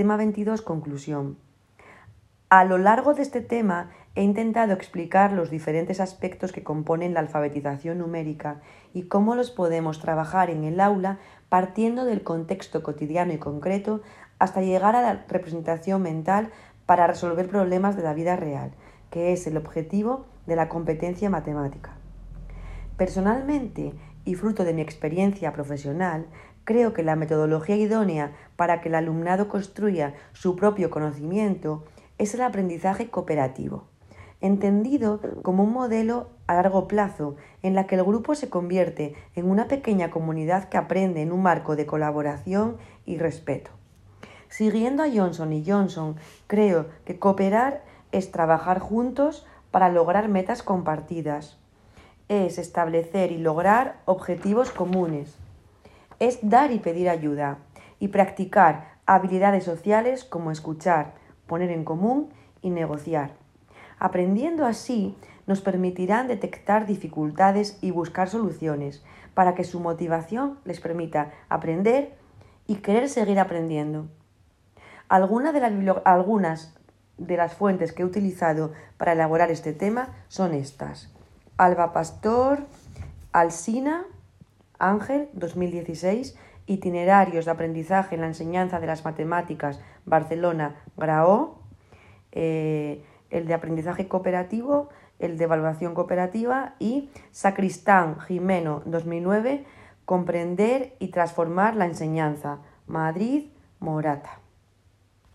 Tema 22. Conclusión. A lo largo de este tema he intentado explicar los diferentes aspectos que componen la alfabetización numérica y cómo los podemos trabajar en el aula partiendo del contexto cotidiano y concreto hasta llegar a la representación mental para resolver problemas de la vida real, que es el objetivo de la competencia matemática. Personalmente, y fruto de mi experiencia profesional, creo que la metodología idónea para que el alumnado construya su propio conocimiento es el aprendizaje cooperativo, entendido como un modelo a largo plazo en la que el grupo se convierte en una pequeña comunidad que aprende en un marco de colaboración y respeto. Siguiendo a Johnson y Johnson, creo que cooperar es trabajar juntos para lograr metas compartidas, es establecer y lograr objetivos comunes, es dar y pedir ayuda y practicar habilidades sociales como escuchar, poner en común y negociar. Aprendiendo así, nos permitirán detectar dificultades y buscar soluciones para que su motivación les permita aprender y querer seguir aprendiendo. Algunas de, algunas de las fuentes que he utilizado para elaborar este tema son estas. Alba Pastor, Alsina, Ángel, 2016, Itinerarios de aprendizaje en la enseñanza de las matemáticas, Barcelona, Graó, eh, el de aprendizaje cooperativo, el de evaluación cooperativa y Sacristán, Jimeno, 2009, Comprender y transformar la enseñanza, Madrid, Morata.